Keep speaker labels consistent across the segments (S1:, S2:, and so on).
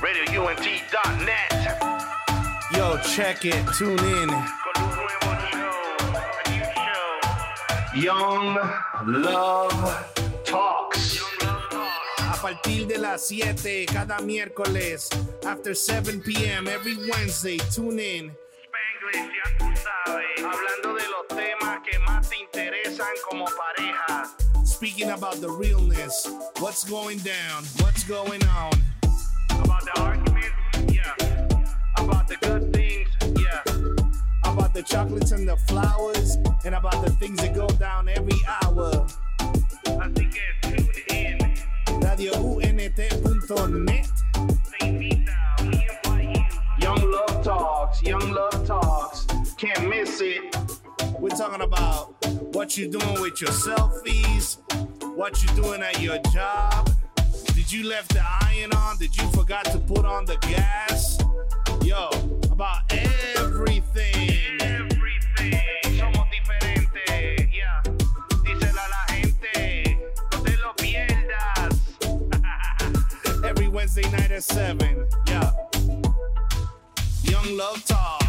S1: RadioUNT.net.
S2: Yo, check it, tune in.
S1: Con un nuevo show, a new show.
S2: Young Love Talks.
S1: Young Love Talk.
S2: A partir de las 7 cada miércoles, after 7 p.m. every Wednesday, tune in.
S1: Spanglish, ya tú sabes. Hablando de los temas que más te interesan como pareja.
S2: Speaking about the realness, what's going down, what's going on.
S1: About the arguments, yeah. About the good things, yeah.
S2: About the chocolates and the flowers, and about the things that go down every hour.
S1: Así que tune in.
S2: RadioUNT.net. Young Love Talks, Young Love Talks. Can't miss it. We're talking about what you're doing with your selfies, what you're doing at your job. Did you left the iron on? Did you forgot to put on the gas? Yo, about everything.
S1: Everything. Somos diferentes, yeah. Díselo a la gente, no te lo pierdas.
S2: Every Wednesday night at 7. Yeah. Young Love Talks.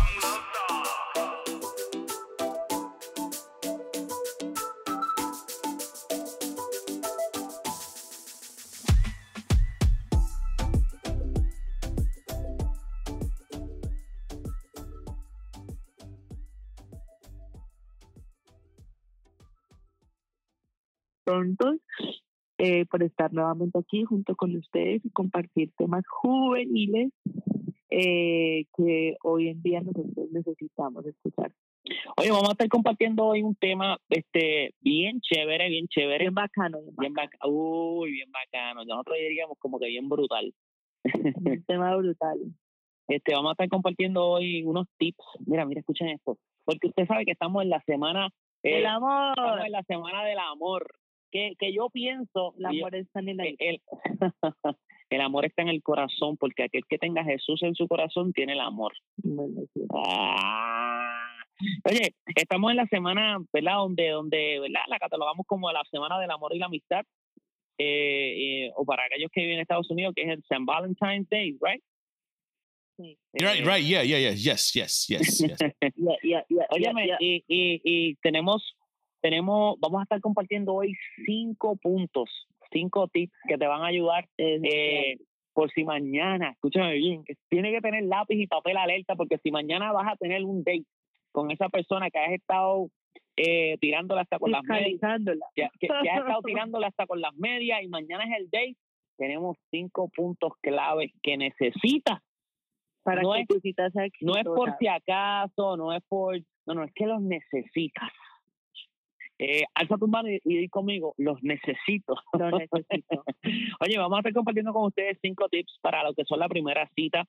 S3: Prontos eh, por estar nuevamente aquí junto con ustedes y compartir temas juveniles eh, que hoy en día nosotros necesitamos escuchar.
S4: Oye, vamos a estar compartiendo hoy un tema este bien chévere, bien chévere,
S3: Bien bacano, bien
S4: bien bacano, uy, bien bacano. Nosotros diríamos como que bien brutal.
S3: un tema brutal.
S4: Este, vamos a estar compartiendo hoy unos tips. Mira, mira, escuchen esto. Porque usted sabe que estamos en la semana eh,
S3: El amor,
S4: estamos en la semana del amor. Que, que yo pienso
S3: el
S4: yo-
S3: amor está en el
S4: el,
S3: aire.
S4: el- el amor está en el corazón, porque aquel que tenga a Jesús en su corazón tiene el amor. Ah. Oye, estamos en la semana, ¿verdad? Donde, donde, ¿verdad? La catalogamos como la semana del amor y la amistad. Eh, eh, o para aquellos que viven en Estados Unidos, que es el St. Valentine's Day, right?
S3: Sí.
S5: Right, right, yeah, yeah, yeah, yes, yes, yes,
S4: Óyeme, y tenemos, tenemos, vamos a estar compartiendo hoy cinco puntos, cinco tips que te van a ayudar eh, por si mañana, escúchame bien, que tiene que tener lápiz y papel alerta, porque si mañana vas a tener un date con esa persona que has estado eh, tirándola hasta con las medias, que, que- que has estado tirándola hasta con las medias y mañana es el date, tenemos cinco puntos claves que necesitas.
S3: Para
S4: no
S3: que
S4: es-
S3: tu cita sea
S4: No es por si acaso, no es por, no, no, es que los necesitas. Eh, alza tu mano y, y di conmigo, los necesito.
S3: Lo necesito.
S4: Oye, vamos a estar compartiendo con ustedes cinco tips para lo que son la primera cita.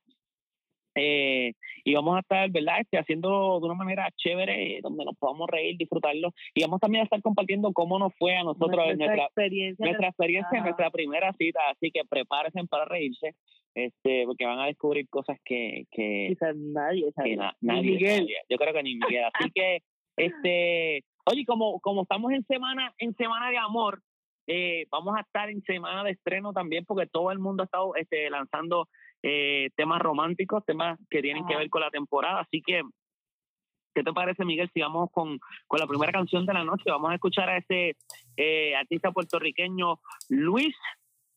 S4: Eh, y vamos a estar, ¿verdad? Este, haciendo de una manera chévere, donde nos podamos reír, disfrutarlo. Y vamos también a estar compartiendo cómo nos fue a nosotros
S3: nuestra
S4: nuestra,
S3: experiencia.
S4: nuestra experiencia en nuestra primera cita. Así que prepárense para reírse, este, porque van a descubrir cosas que, que,
S3: Quizás nadie
S4: que
S3: sabe.
S4: na-
S3: Ni
S4: nadie
S3: Miguel.
S4: sabía. Yo creo que ni Miguel. Así que, este, oye, como, como estamos en semana, en semana de amor, eh, vamos a estar en semana de estreno también, porque todo el mundo ha estado este, lanzando eh, temas románticos, temas que tienen que ver con la temporada. Así que, ¿qué te parece, Miguel? Si vamos con, con la primera canción de la noche, vamos a escuchar a ese eh, artista puertorriqueño Luis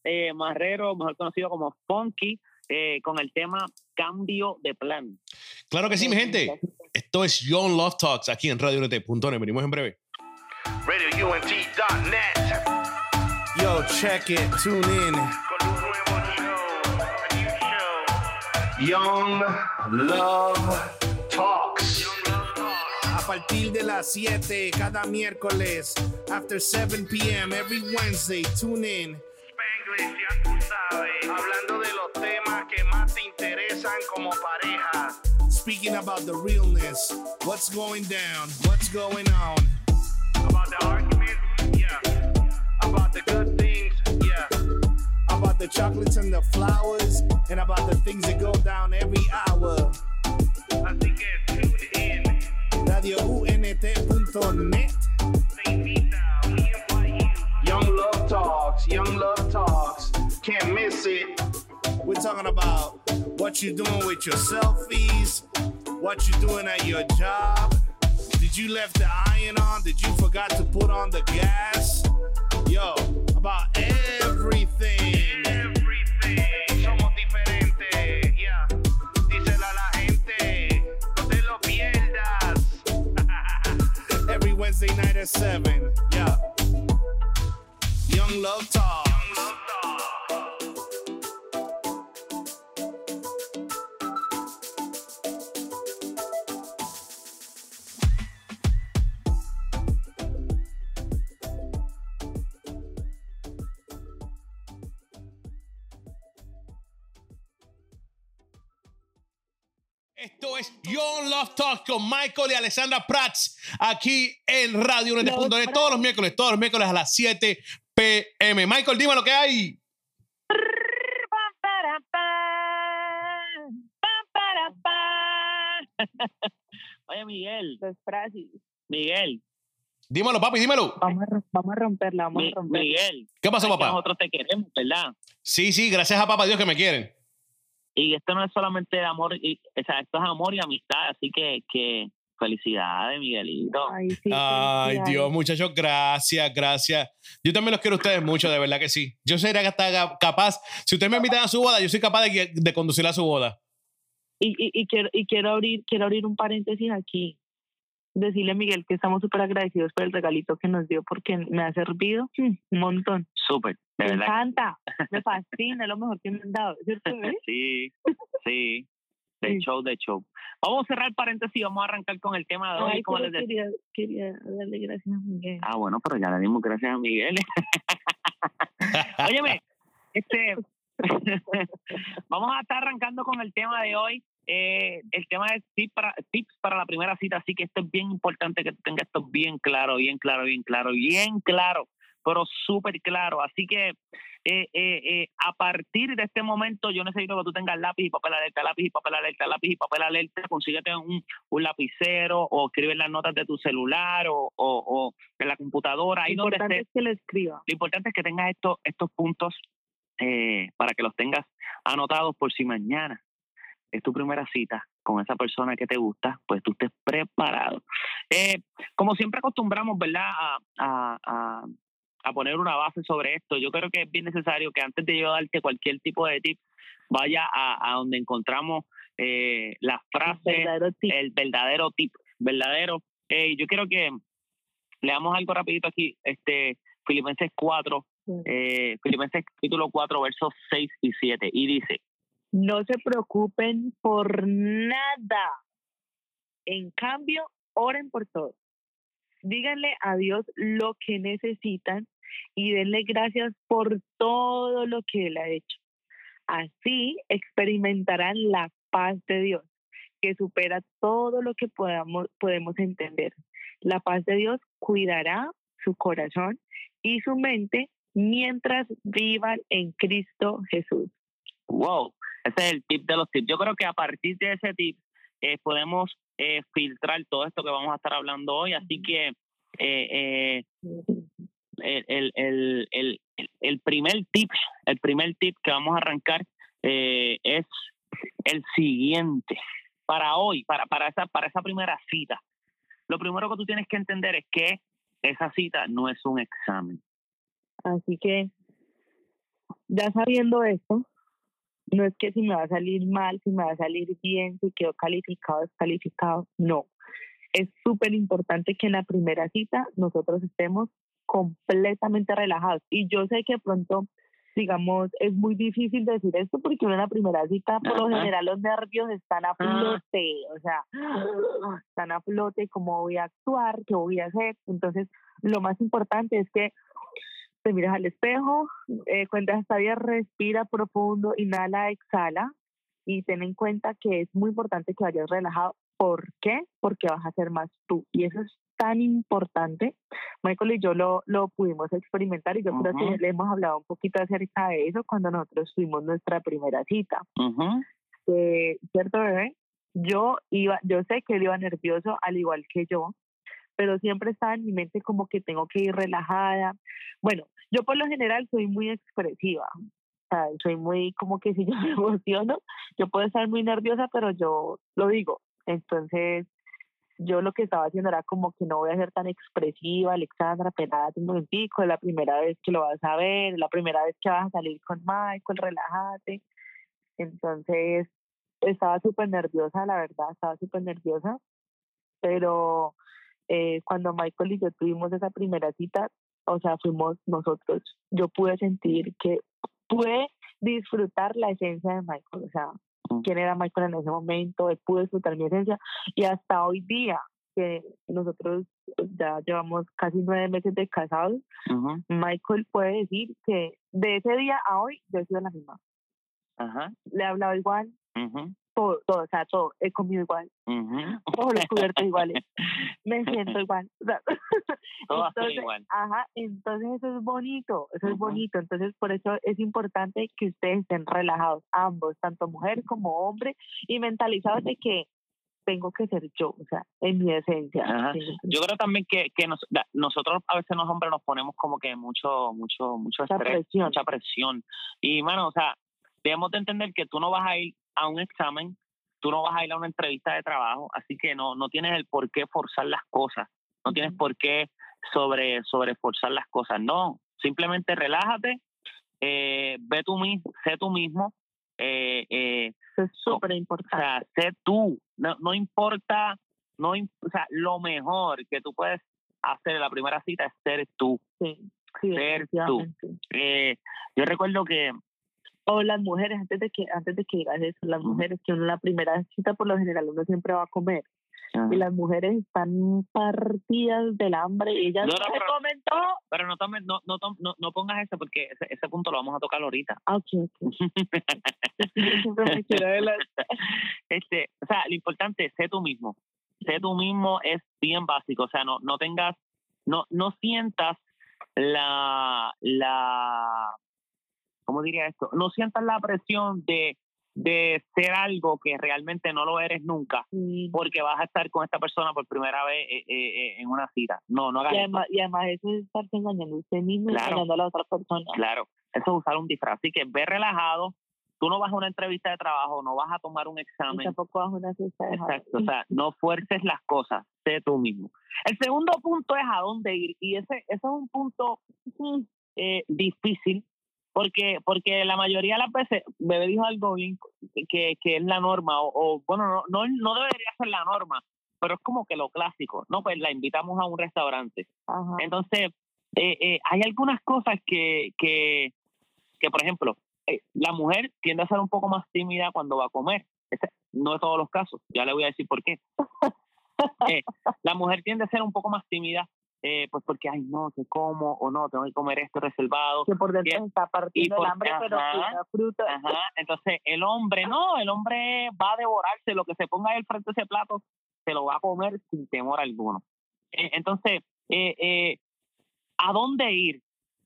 S4: eh, Marrero, mejor conocido como Funky, eh, con el tema Cambio de Plan.
S5: Claro que sí, mi gente. Esto es Young Love Talks aquí en RadioNet.net. Venimos en breve.
S1: RadioUNT.net.
S2: Yo, check it, tune in.
S1: Con un nuevo show, a new show.
S2: Young Love Talks.
S1: Young Love Talk.
S2: A partir de las 7 cada miércoles, after 7 p.m. every Wednesday, tune in.
S1: Spanglish, ya tú sabes. Hablando de los temas que más te interesan como pareja.
S2: Speaking about the realness, what's going down, what's going on.
S1: About the arguments, yeah. About the good things, yeah.
S2: About the chocolates and the flowers, and about the things that go down every hour.
S1: Así que tune in.
S2: RadioUNT.net.
S1: Te invita, we.
S2: Young Love Talks, Young Love Talks. Can't miss it. We're talking about what you're doing with your selfies, what you're doing at your job. Did you left the iron on? Did you forgot to put on the gas? Yo, about everything.
S1: Everything. Somos diferentes. Yeah. Díselo a la gente. No te lo pierdas.
S2: Every Wednesday night at 7. Yeah. Young Love Talk.
S5: Talk con Michael y Alessandra Prats aquí en Radio Unete.net todos los miércoles, todos los miércoles a las 7 pm. Michael, dime lo que hay.
S4: Oye, Miguel,
S3: frases.
S4: Miguel,
S5: Dímelo, papi, dímelo.
S3: Vamos a, ro- vamos a romperla, vamos
S4: Mi-
S3: a romperla.
S4: Miguel.
S5: ¿Qué pasó, papá?
S4: Nosotros te queremos, ¿verdad?
S5: Sí, sí, gracias a papá Dios que me quieren.
S4: Y esto no es solamente amor, y, o sea, esto es amor y amistad, así que, que felicidades, Miguelito.
S3: Ay, sí,
S5: Ay,
S3: felicidades.
S5: Dios, muchachos, gracias, gracias. Yo también los quiero a ustedes mucho, de verdad que sí. Yo sería hasta ca- capaz, si ustedes me invitan a su boda, yo soy capaz de, de conducir a su boda.
S3: Y, y, y quiero, y quiero abrir, quiero abrir un paréntesis aquí. Decirle a Miguel que estamos súper agradecidos por el regalito que nos dio porque me ha servido un montón.
S4: Súper,
S3: Me
S4: verdad.
S3: encanta, me fascina, es lo mejor que me han dado.
S4: Sí, sí. De
S3: Sí.
S4: show, de show. Vamos a cerrar paréntesis y vamos a arrancar con el tema de hoy.
S3: Ay,
S4: como
S3: pero
S4: les decía.
S3: quería, quería darle gracias a Miguel.
S4: Ah, bueno, pero ya le dimos gracias a Miguel. Óyeme, este, vamos a estar arrancando con el tema de hoy. Eh, el tema es tips para, tips para la primera cita, así que esto es bien importante que tengas esto bien claro, bien claro, bien claro, bien claro, pero súper claro. Así que eh, eh, eh, a partir de este momento yo necesito que tú tengas lápiz y papel alerta, lápiz y papel alerta, lápiz y papel alerta, consíguete un, un lapicero o escribe las notas de tu celular o, o, o en la computadora, ahí
S3: Lo
S4: donde
S3: importante
S4: estés
S3: es que lo escriba.
S4: lo importante es que tengas estos, estos puntos para que los tengas anotados por si mañana es tu primera cita con esa persona que te gusta, pues tú estés preparado. Como siempre acostumbramos, ¿verdad? A, a, a, a poner una base sobre esto. Yo creo que es bien necesario que antes de yo darte cualquier tipo de tip, vaya a, a donde encontramos eh, las frases,
S3: Verdadero tip.
S4: el verdadero tip, verdadero. Eh, yo quiero que leamos algo rapidito aquí, este Filipenses 4, eh, Filipenses capítulo 4, versos 6 y 7, y dice,
S3: No se preocupen por nada. En cambio, oren por todo. Díganle a Dios lo que necesitan y denle gracias por todo lo que Él ha hecho. Así experimentarán la paz de Dios, que supera todo lo que podamos, podemos entender. La paz de Dios cuidará su corazón y su mente mientras vivan en Cristo Jesús.
S4: wow, ese es el tip de los tips. Yo creo que a partir de ese tip eh, podemos eh, filtrar todo esto que vamos a estar hablando hoy, así que eh, eh, el, el, el, el, el primer tip, el primer tip que vamos a arrancar eh, es el siguiente. Para hoy, para, para, esa, para esa primera cita, lo primero que tú tienes que entender es que esa cita no es un examen.
S3: Así que, ya sabiendo esto, no es que si me va a salir mal, si me va a salir bien, si quedo calificado, descalificado, no. Es súper importante que en la primera cita nosotros estemos completamente relajados. Y yo sé que de pronto, digamos, es muy difícil decir esto porque uno en la primera cita, por lo general, los nervios están a
S4: Ah.
S3: flote, o sea, están a flote, cómo voy a actuar, qué voy a hacer. Entonces, lo más importante es que te miras al espejo, eh, cuentas hasta 10, respira profundo, inhala, exhala y ten en cuenta que es muy importante que vayas relajado. ¿Por qué? Porque vas a ser más tú. Y eso es tan importante. Michael y yo lo, lo pudimos experimentar y yo creo
S4: Ujú.
S3: que le hemos hablado un poquito acerca de eso cuando nosotros tuvimos nuestra primera cita. Eh, ¿Cierto, bebé? Yo iba, yo sé que él iba nervioso al igual que yo, pero siempre estaba en mi mente como que tengo que ir relajada. Bueno, yo por lo general soy muy expresiva. Soy muy, como que si yo me emociono, yo puedo estar muy nerviosa, pero yo lo digo. Entonces, yo lo que estaba haciendo era como que no voy a ser tan expresiva, Alexandra, espérate un momentico, es la primera vez que lo vas a ver, es la primera vez que vas a salir con Michael, relájate. Entonces, estaba súper nerviosa, la verdad, estaba súper nerviosa, pero eh, cuando Michael y yo tuvimos esa primera cita, o sea, fuimos nosotros, yo pude sentir que pude disfrutar la esencia de Michael, o sea, quién era Michael en ese momento, él pudo disfrutar mi esencia y hasta hoy día que nosotros ya llevamos casi nueve meses de casados, Michael puede decir que de ese día a hoy yo he sido la misma.
S4: Ajá.
S3: Le he hablado igual,
S4: ujú,
S3: todo, todo, o sea, todo, he comido igual,
S4: ujú.
S3: todos los cubiertos iguales, me siento igual. o sea, entonces,
S4: igual.
S3: Ajá, entonces eso es bonito, eso es
S4: Ujú.
S3: bonito. Entonces, por eso es importante que ustedes estén relajados, ambos, tanto mujer como hombre, y mentalizados de que tengo que ser yo, o sea, en mi esencia. Que-
S4: Yo creo también que, que nos- la- nosotros a veces los hombres nos ponemos como que mucho, mucho, mucho
S3: Mucha
S4: estrés,
S3: presión.
S4: mucha presión. Y, mano, o sea, debemos de entender que tú no vas a ir a un examen, tú no vas a ir a una entrevista de trabajo, así que no, no tienes el por qué forzar las cosas, no tienes por qué sobre, sobre forzar las cosas, no, simplemente relájate, eh, ve tú mismo, sé tú mismo, eh, eh,
S3: es súper
S4: o
S3: importante.
S4: sea, sé tú, no, no importa, no, o sea, lo mejor que tú puedes hacer en la primera cita es ser tú.
S3: sí, sí,
S4: ser tú. yo recuerdo que,
S3: O las mujeres, antes de que antes de que digas eso, las mujeres que uno la primera cita por lo general uno siempre va a comer y las mujeres están partidas del hambre y ellas
S4: No, no,
S3: se
S4: pero-
S3: comen todo.
S4: pero no, tomes, no, no, tom- no, no pongas eso porque ese, ese punto lo vamos a tocar ahorita.
S3: Ah, ok, ok. Es que yo siempre me quiero adelantar.
S4: este, o sea, lo importante es sé tú mismo. Sé tú mismo es bien básico, o sea, no, no tengas, no, no sientas la, la, ¿cómo diría esto? No sientas la presión de, de ser algo que realmente no lo eres nunca,
S3: Sí.
S4: porque vas a estar con esta persona por primera vez eh, eh, eh, en una cita. No, no hagas
S3: Y
S4: eso.
S3: además, y además eso es estarse engañando a usted mismo y
S4: Claro.
S3: engañando a la otra persona.
S4: Claro, eso es usar un disfraz. Así que ve relajado. Tú no vas a una entrevista de trabajo, no vas a tomar un
S3: Y
S4: examen.
S3: tampoco bajo una cesta de
S4: Exacto, o sea, no fuerces las cosas, sé tú mismo. El segundo punto es a dónde ir, y ese, ese es un punto mm, eh, difícil, porque porque la mayoría de las veces, Bebé dijo algo bien que, que es la norma, o, o, bueno, no, no, no debería ser la norma, pero es como que lo clásico, ¿no? Pues la invitamos a un restaurante.
S3: Ajá.
S4: Entonces, eh, eh, hay algunas cosas que, que, que por ejemplo, eh, la mujer tiende a ser un poco más tímida cuando va a comer. Ese- no es todos los casos, ya le voy a decir por qué. Eh, la mujer tiende a ser un poco más tímida, eh, pues porque, ay, no, que como o no, tengo que comer esto reservado.
S3: que por dentro está partiendo
S4: por-
S3: el hambre, pero
S4: ajá.
S3: fruta.
S4: Ajá, entonces el hombre no, el hombre va a devorarse lo que se ponga ahí al frente de ese plato, se lo va a comer sin temor alguno. Eh, entonces, eh, eh, ¿a dónde ir?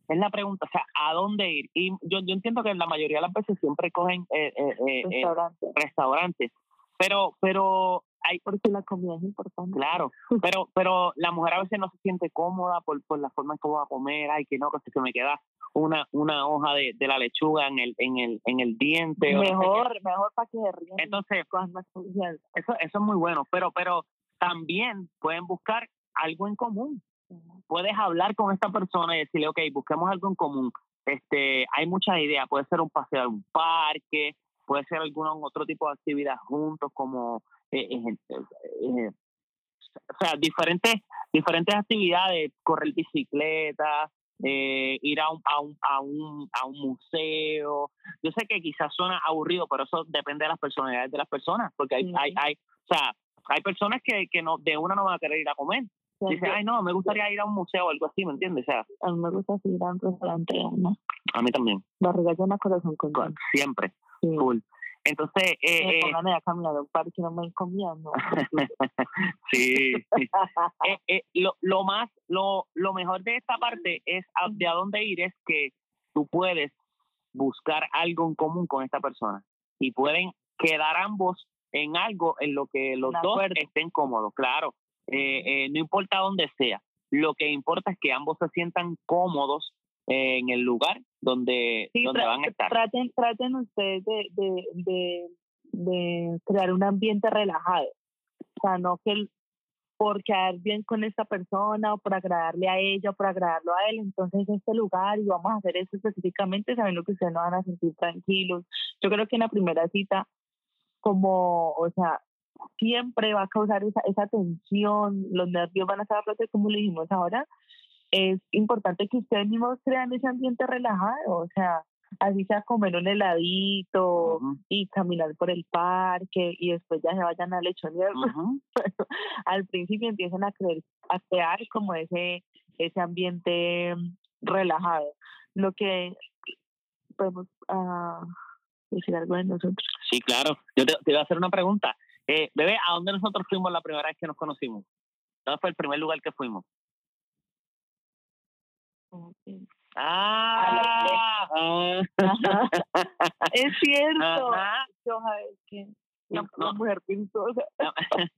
S4: Es la pregunta, o sea, ¿a dónde ir? Y yo, yo entiendo que la mayoría de las veces siempre cogen eh, eh, eh, eh,
S3: restaurante.
S4: restaurantes, pero, pero hay,
S3: Porque la comida es importante.
S4: Claro, pero pero la mujer a veces no se siente cómoda por, por la forma en que va a comer, ay que no, que se me queda una una hoja de, de la lechuga en el en el en el diente o no sé qué.
S3: Mejor, mejor para que se rían.
S4: Entonces, eso eso es muy bueno, pero pero también pueden buscar algo en común. Puedes hablar con esta persona y decirle, ok, busquemos algo en común. Este, hay muchas ideas, puede ser un paseo a un parque, puede ser algún otro tipo de actividad juntos, como o sea, diferentes, diferentes actividades, correr bicicleta, eh, ir a un, a, un, a, un, a un museo. Yo sé que quizás suena aburrido, pero eso depende de las personalidades de las personas, porque hay, hay, hay, o sea, hay personas que, que no, de una no van a querer ir a comer. Dice, ay, no, me gustaría ir a un museo o algo así, ¿me entiendes? O sea,
S3: a mí me gusta ir a un restaurante, ¿no?
S4: a mí también,
S3: Barriga llena, corazón con
S4: co- siempre,
S3: sí.
S4: cool. Entonces, eh,
S3: Me
S4: eh,
S3: caminar a un parque y no me no.
S4: sí, eh, eh, lo, lo más, lo, lo mejor de esta parte es a- de a dónde ir es que tú puedes buscar algo en común con esta persona y pueden quedar ambos en algo en lo que los
S3: De
S4: dos
S3: acuerdo.
S4: estén cómodos, claro. Eh, eh, no importa dónde sea, lo que importa es que ambos se sientan cómodos en el lugar donde,
S3: Sí,
S4: donde van a estar.
S3: Traten, traten ustedes de, de, de, de crear un ambiente relajado. O sea, no que por quedar bien con esta persona o por agradarle a ella o por agradarlo a él, entonces este lugar y vamos a hacer eso específicamente sabiendo que ustedes no van a sentir tranquilos. Yo creo que en la primera cita, como, o sea, siempre va a causar esa, esa tensión, los nervios van a estar como le dijimos ahora, es importante que ustedes mismos crean ese ambiente relajado, o sea, así sea comer un heladito y caminar por el parque y después ya se vayan a lechonear.
S4: ujú.
S3: Al principio empiezan a, creer, a crear como ese, ese ambiente relajado. Lo que podemos ah, decir algo de nosotros.
S4: Sí, claro. Yo te, te iba a hacer una pregunta. Eh, bebé, ¿a dónde nosotros fuimos la primera vez que nos conocimos? ¿Dónde fue el primer lugar que fuimos? Ah, ah.
S3: es cierto.
S4: Ajá.
S3: Yo, a ver, que la,
S4: No.
S3: la mujer pintosa.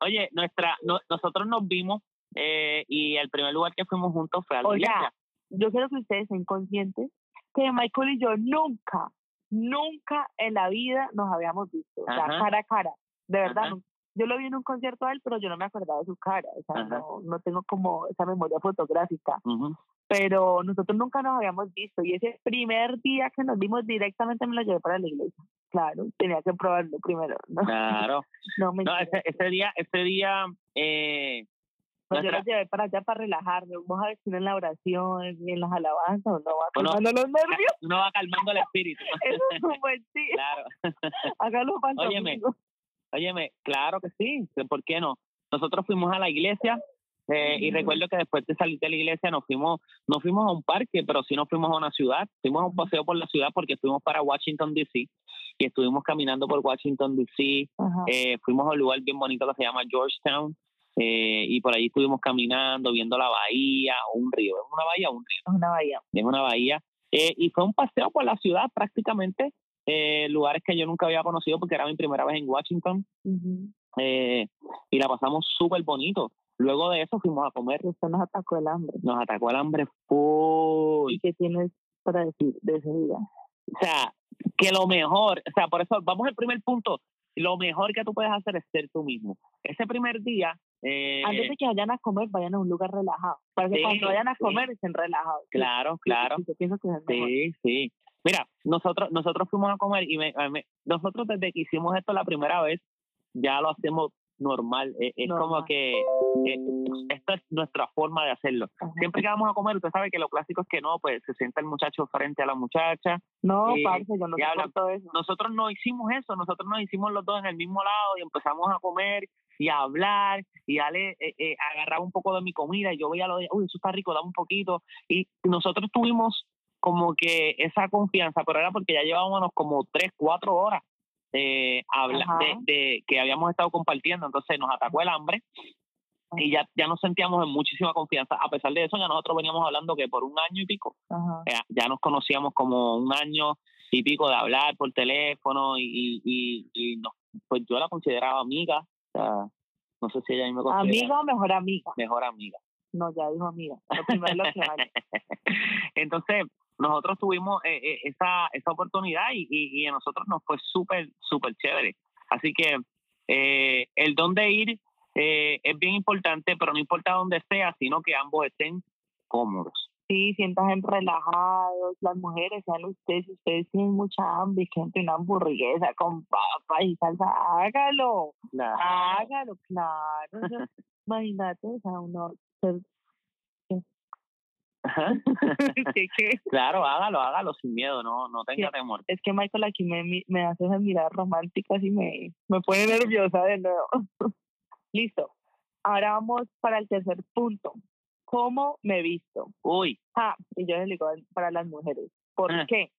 S4: Oye, nuestra, no- nosotros nos vimos eh, y el primer lugar que fuimos juntos fue a la
S3: Oiga,
S4: iglesia.
S3: yo quiero que ustedes sean conscientes que Michael y yo nunca, nunca en la vida nos habíamos visto, o sea,
S4: Ajá.
S3: cara a cara, de verdad.
S4: Ajá.
S3: Yo lo vi en un concierto a él, pero yo no me acordaba de su cara, o sea, no, no tengo como esa memoria fotográfica, pero nosotros nunca nos habíamos visto y ese primer día que nos vimos directamente me lo llevé para la iglesia. Claro, tenía que probarlo primero. No,
S4: Claro.
S3: no, me
S4: No, ese, ese día, ese día, eh,
S3: yo
S4: nuestra-
S3: lo llevé para allá para relajarme. Vamos a ver si en la oración y en las alabanzas o no va
S4: Bueno,
S3: calmando los nervios.
S4: uno va calmando el espíritu.
S3: Eso es un buen tip.
S4: Claro.
S3: Hágalo para
S4: Óyeme. Óyeme, claro que sí, ¿por qué no? Nosotros fuimos a la iglesia eh, y recuerdo que después de salir de la iglesia nos fuimos, no fuimos a un parque, pero sí nos fuimos a una ciudad, fuimos a un paseo por la ciudad porque fuimos para Washington D.C. y estuvimos caminando por Washington D.C. Eh, fuimos a un lugar bien bonito que se llama Georgetown eh, y por ahí estuvimos caminando, viendo la bahía o un río, ¿es una bahía un río?
S3: Es una bahía.
S4: es una bahía. Eh, y fue un paseo por la ciudad prácticamente, eh, lugares que yo nunca había conocido porque era mi primera vez en Washington eh, y la pasamos súper bonito. Luego de eso fuimos a comer,
S3: Y Usted nos atacó el hambre.
S4: nos atacó el hambre full.
S3: ¿Y qué tienes para decir de ese día?
S4: O sea, que lo mejor, o sea, por eso vamos al primer punto, lo mejor que tú puedes hacer es ser tú mismo. Ese primer día, eh,
S3: Antes de que vayan a comer, vayan a un lugar relajado. Para que
S4: Sí,
S3: cuando vayan a
S4: sí.
S3: comer estén relajados. Sí,
S4: claro,
S3: sí,
S4: claro.
S3: sí.
S4: Sí, sí. Mira, nosotros nosotros fuimos a comer y me, nosotros desde que hicimos esto la primera vez ya lo hacemos normal. Eh, es como que eh, esta es nuestra forma de hacerlo.
S3: Ajá.
S4: Siempre que vamos a comer, usted sabe que lo clásico es que no, pues se sienta el muchacho frente a la muchacha.
S3: No,
S4: Sí,
S3: parce, yo no soporto eso.
S4: Nosotros no hicimos eso, nosotros nos hicimos los dos en el mismo lado y empezamos a comer y a hablar y Ale eh, eh, agarraba un poco de mi comida y yo veía lo de, uy, eso está rico, dame un poquito. Y nosotros tuvimos como que esa confianza, pero era porque ya llevábamos como tres, cuatro horas eh, habla- de, de que habíamos estado compartiendo, entonces nos atacó el hambre y ya, ya nos sentíamos en muchísima confianza. A pesar de eso, ya nosotros veníamos hablando que por un año y pico ya, ya nos conocíamos como un año y pico de hablar por teléfono y, y, y no, pues yo la consideraba amiga, o sea, no sé si ella a mí me considera
S3: ¿Amiga o mejor amiga?
S4: mejor amiga.
S3: No, ya dijo amiga. Lo primero es lo que vale.
S4: Entonces, nosotros tuvimos eh, eh, esa, esa oportunidad y, y, y a nosotros nos fue súper, súper chévere. Así que eh, el dónde ir eh, es bien importante, pero no importa dónde sea, sino que ambos estén cómodos.
S3: Sí, sientan relajados, las mujeres, sean ustedes, ustedes tienen mucha hambre y quieren una hamburguesa con papas y salsa, hágalo, hágalo, claro. imagínate, o sea, uno ser-
S4: Claro, hágalo, hágalo sin miedo, no, no tenga
S3: Sí.
S4: temor.
S3: es que Michael aquí me, hace esas miradas románticas y me, me pone nerviosa de nuevo. Listo. Ahora vamos para el tercer punto. ¿Cómo me visto?
S4: Uy,
S3: Ah, y yo les digo para las mujeres. ¿Por
S4: Ah.
S3: qué?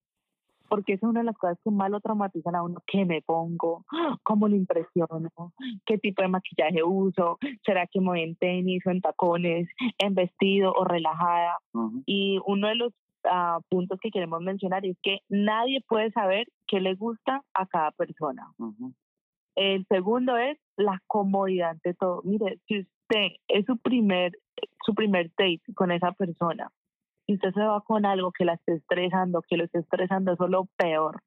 S3: Porque esa es una de las cosas que más lo traumatizan a uno. ¿Qué me pongo? ¿Cómo lo impresiono? ¿Qué tipo de maquillaje uso? ¿Será que me voy en tenis o en tacones, en vestido o relajada? Y uno de los ah, puntos que queremos mencionar es que nadie puede saber qué le gusta a cada persona. El segundo es la comodidad ante todo. Mire, si usted es su primer, su primer date con esa persona si usted se va con algo que la esté estresando, que lo esté estresando, eso es lo peor,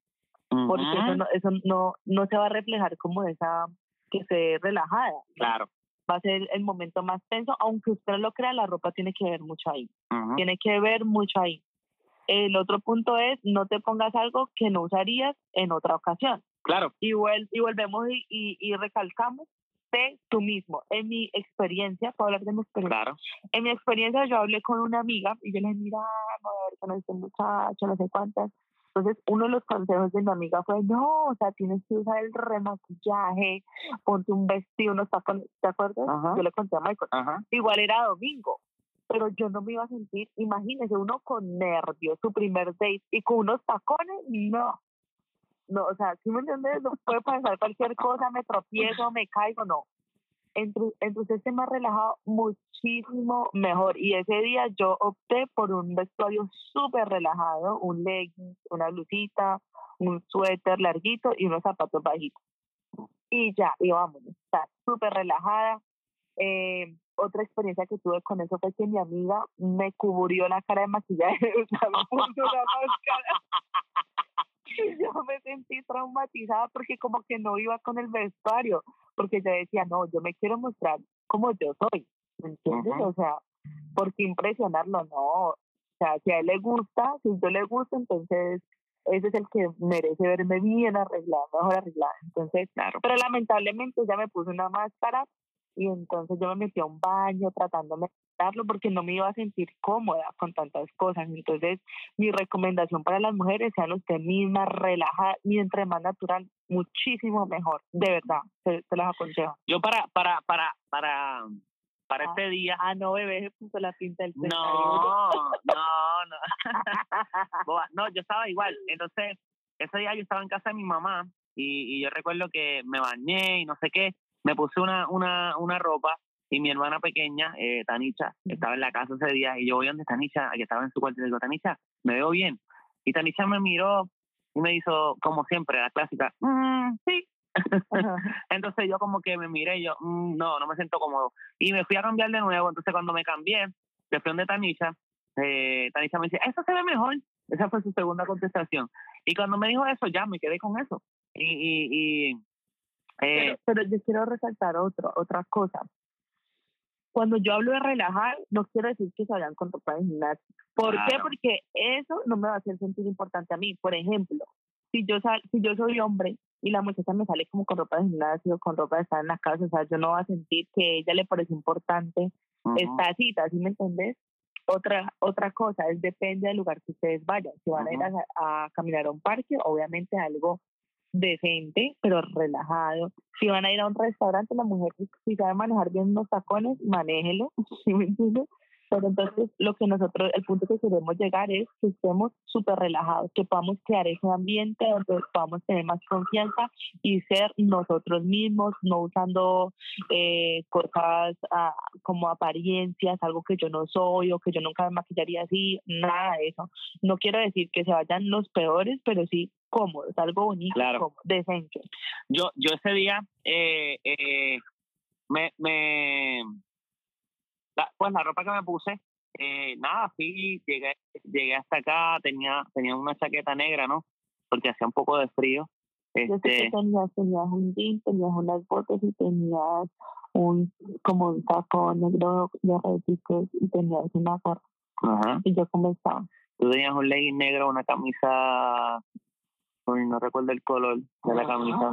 S3: porque eso no, eso no, no se va a reflejar como esa que esté relajada.
S4: Claro.
S3: Va a ser el momento más tenso, aunque usted no lo crea, la ropa tiene que ver mucho ahí. Tiene que ver mucho ahí. El otro punto es, no te pongas algo que no usarías en otra ocasión.
S4: Claro.
S3: Y, vuel- y volvemos y, y, y recalcamos, sé tú mismo. En mi experiencia, puedo hablar de mi experiencia.
S4: Claro.
S3: En mi experiencia, yo hablé con una amiga y yo le dije, mira, a ver con este muchacho, no sé cuántas. Entonces, uno de los consejos de mi amiga fue, no, o sea, tienes que usar el remaquillaje, ponte un vestido, unos tacones, ¿te acuerdas?
S4: Ajá.
S3: Yo le conté a Michael.
S4: Ajá.
S3: Igual era domingo, pero yo no me iba a sentir, imagínese, uno con nervios, su primer date y con unos tacones, no. No, o sea, ¿sí me entiendes? No puede pasar cualquier cosa, me tropiezo, me caigo, no. Entre usted esté más relajado, muchísimo mejor. Y ese día yo opté por un vestuario súper relajado, un leggings, una blusita, un suéter larguito y unos zapatos bajitos. Y ya, y vámonos. Está súper relajada. Eh, otra experiencia que tuve con eso fue que mi amiga me cubrió la cara de maquillaje, puso una máscara. Yo me sentí traumatizada porque como que no iba con el vestuario, porque yo decía, no, yo me quiero mostrar como yo soy, ¿me entiendes? O sea, ¿por qué impresionarlo? No, o sea, si a él le gusta, si yo le gusta, entonces ese es el que merece verme bien arreglada, mejor arreglada. Entonces,
S4: Claro.
S3: pero lamentablemente ella me puso una máscara y entonces yo me metí a un baño tratándome de quitarlo porque no me iba a sentir cómoda con tantas cosas. Entonces, mi recomendación para las mujeres, sean usted misma, relajada y entre más natural, muchísimo mejor. De verdad, se, se las aconsejo.
S4: Yo para, para, para, para, para
S3: Ah.
S4: este día.
S3: Ah, no, bebé, se puso la pinta del 31.
S4: No, no, no. No, yo estaba igual. Entonces, ese día yo estaba en casa de mi mamá y, y yo recuerdo que me bañé y no sé qué. Me puse una, una, una ropa y mi hermana pequeña, eh, Tanicha, estaba en la casa ese día y yo voy donde Tanicha, que estaba en su cuarto y le digo, Tanicha, me veo bien. Y Tanicha me miró y me hizo, como siempre, la clásica, "Mm, sí. Entonces yo como que me miré y yo, "Mm, no, no me siento cómodo. Y me fui a cambiar de nuevo. Entonces cuando me cambié, de frente donde Tanisha, eh, Tanisha me dice, eso se ve mejor. Esa fue su segunda contestación. Y cuando me dijo eso, ya me quedé con eso. Y, y, y
S3: Pero, pero yo quiero resaltar otro, otra cosa. Cuando yo hablo de relajar, no quiero decir que se vayan con ropa de gimnasio. ¿Por qué?
S4: Claro.
S3: Porque eso no me va a hacer sentir importante a mí. Por ejemplo, si yo sal, si yo soy hombre y la muchacha me sale como con ropa de gimnasio, con ropa de estar en la casa, o sea, yo no voy a sentir que ella le parece importante
S4: ujú,
S3: esta cita, ¿sí me entendés? Otra, otra cosa es depende del lugar que ustedes vayan. Si van a ir a, a caminar a un parque, obviamente algo decente, pero relajado. Si van a ir a un restaurante, la mujer, si sabe manejar bien los tacones, manéjelo, ¿sí me entiendes? Pero entonces, lo que nosotros, el punto que queremos llegar es que estemos súper relajados, que podamos crear ese ambiente donde podamos tener más confianza y ser nosotros mismos, no usando eh, cosas ah, como apariencias, algo que yo no soy o que yo nunca me maquillaría así, nada de eso. No quiero decir que se vayan los peores, pero sí cómodos, algo bonito,
S4: Claro.
S3: cómodo, decente.
S4: yo, yo ese día eh, eh, me, me la- pues la ropa que me puse, eh, nada, sí, llegué, llegué hasta acá, tenía, tenía una chaqueta negra, ¿no? Porque hacía un poco de frío.
S3: Yo sé que
S4: Este,
S3: tenías, tenías un jean, tenías unas botas y tenías un como un saco negro de retitos y tenías una gorra.
S4: ajá.
S3: Y yo como estaba.
S4: Tú tenías un legging negro, una camisa, no recuerdo el color de la camisa,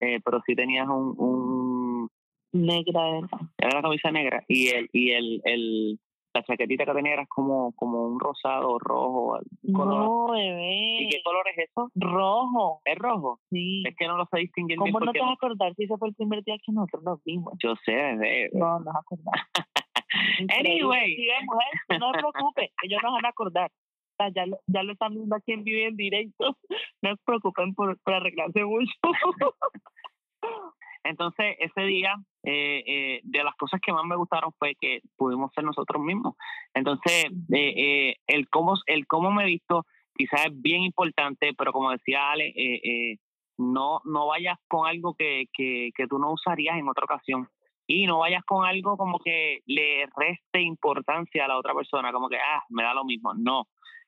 S4: eh, pero sí tenías un, un,
S3: negra, verdad.
S4: era la camisa negra y el, y el, el, la chaquetita que tenía era como, como un rosado rojo. color.
S3: No, bebé.
S4: ¿Y qué color es eso?
S3: Rojo.
S4: Es rojo.
S3: Sí.
S4: Es que no lo sé distinguir bien
S3: ¿Cómo no
S4: porque
S3: te vas a acordar si ese fue el primer día que nosotros nos vimos?
S4: yo sé, bebé.
S3: No, no vas a acordar.
S4: Anyway.
S3: Sí, mujer, tú no te preocupes, ellos no van a acordar. Ya, lo, ya lo están viendo aquí en vivo en directo. No se preocupen por, por arreglarse mucho.
S4: Entonces, ese día, eh, eh, de las cosas que más me gustaron fue que pudimos ser nosotros mismos. Entonces, eh, eh, el, cómo, el cómo me he visto quizás es bien importante, pero como decía Ale, eh, eh, no, no vayas con algo que, que, que tú no usarías en otra ocasión. y no vayas con algo como que le reste importancia a la otra persona, como que, ah, me da lo mismo. No,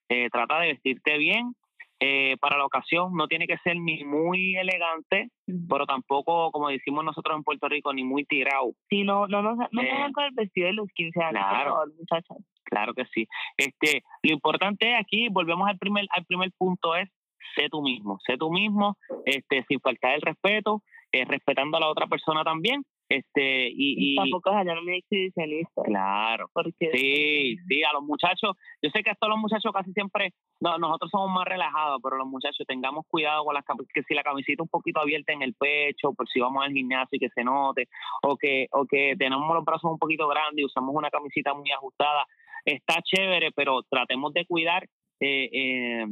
S4: eh, trata de vestirte bien. eh, para la ocasión no tiene que ser ni muy elegante, pero tampoco, como decimos nosotros en Puerto Rico, ni muy tirado.
S3: Sí, no, no, no, no
S4: Eh,
S3: con el vestido de los 15 años,
S4: claro.
S3: muchachas.
S4: Claro que sí. Este, lo importante aquí, volvemos al primer, al primer punto, es sé tú mismo, sé tú mismo, este, sin faltar el respeto, eh, respetando a la otra persona también, este, y, y
S3: Tampoco es allá no me exhibicionista.
S4: claro,
S3: Porque
S4: sí, sí, a los muchachos, yo sé que esto los muchachos casi siempre, no, nosotros somos más relajados, pero los muchachos tengamos cuidado con las que si la camiseta un poquito abierta en el pecho, por si vamos al gimnasio y que se note, o que, o que tenemos los brazos un poquito grandes y usamos una camiseta muy ajustada, está chévere, pero tratemos de cuidar eh, eh,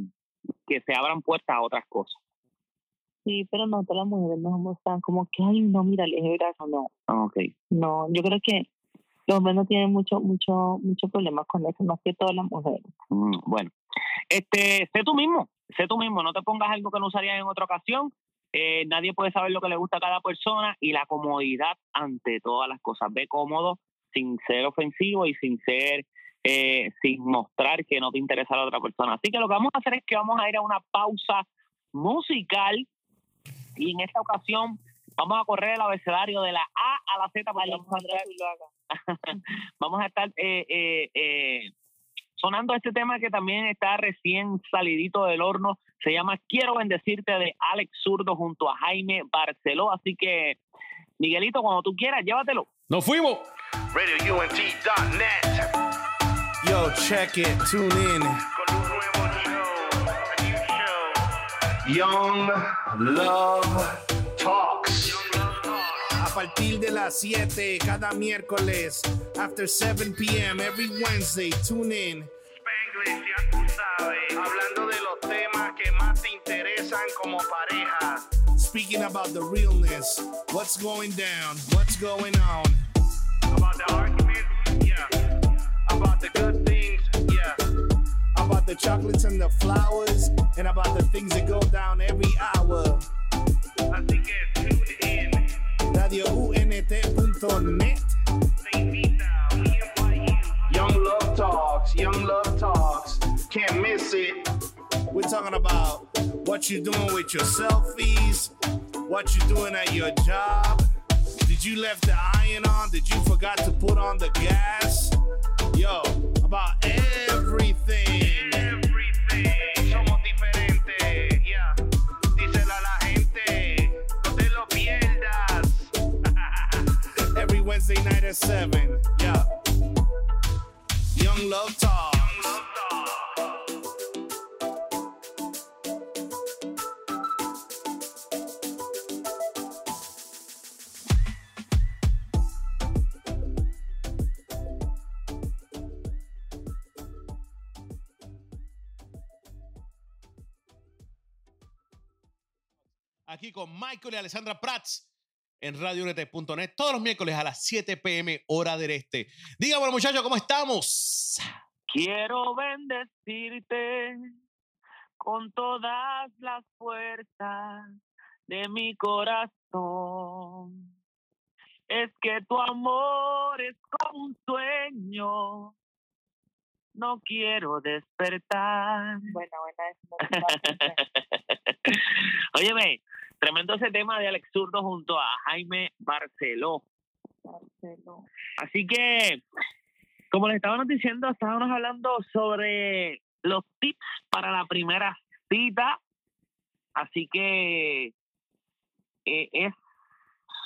S4: que se abran puertas a otras cosas.
S3: Sí, pero nosotros las mujeres no somos tan como que, ay, no, mira, el eje brazo, no.
S4: Ok.
S3: No, yo creo que los hombres no tienen mucho, mucho, mucho problema con eso, más que todas las mujeres.
S4: Mm, Bueno, este, sé tú mismo, sé tú mismo, no te pongas algo que no usarías en otra ocasión. Eh, nadie puede saber lo que le gusta a cada persona y la comodidad ante todas las cosas. Ve cómodo sin ser ofensivo y sin ser, eh, sin mostrar que no te interesa a la otra persona. Así que lo que vamos a hacer es que vamos a ir a una pausa musical y en esta ocasión vamos a correr el abecedario de la A a la Z. porque vamos a estar- vamos a estar eh, eh, eh, sonando este tema que también está recién salidito del horno. Se llama Quiero bendecirte de Alex Zurdo junto a Jaime Barceló. Así que, Miguelito, cuando tú quieras, llévatelo.
S5: ¡Nos fuimos!
S2: RadioUNT.net. Yo, check it, tune in. Young Love Talks.
S1: Young Love Talk.
S2: A partir de las 7 cada miércoles, after 7 p.m. every Wednesday, tune in.
S1: Spanglish, ya tú sabes.
S2: Hablando de los temas que más te interesan como pareja. Speaking about the realness, what's going down, what's going on.
S1: About the arguments, yeah.
S2: About the good things, yeah. About the chocolates and the flowers, and about the things that go down every hour.
S1: Así que tune in.
S2: RadioUNT.net.
S1: Te invita, we invite.
S2: Young Love Talks, Young Love Talks. Can't miss it. We're talking about what you're doing with your selfies, what you're doing at your job. Did you left the iron on? Did you forgot to put on the gas? Yo, about everything.
S1: Everything. Somos diferentes, yeah. Díselo a la gente, no te lo pierdas.
S2: Every Wednesday night at 7. Yeah. Young Love Talks.
S5: Michael y Alessandra Prats en RadioNet.net todos los miércoles a las 7 pm hora del este. Dígame, muchachos, ¿cómo estamos?
S4: Quiero bendecirte con todas las fuerzas de mi corazón. Es que tu amor es como un sueño. No quiero despertar.
S3: Buena, buena, puede hacer.
S4: Óyeme, tremendo ese tema de Alex Zurdo junto a Jaime Barceló.
S3: Marcelo.
S4: Así que, como les estábamos diciendo, estábamos hablando sobre los tips para la primera cita. Así que eh, es